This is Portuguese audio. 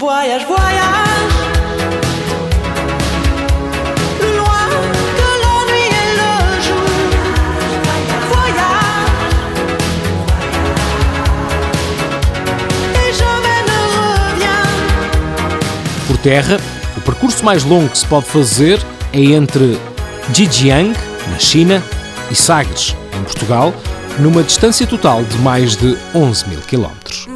Voyage, voyage. Terra, o percurso mais longo que se pode fazer é entre Jijiang, na China, e Sagres, em Portugal, numa distância total de mais de 11 mil quilómetros.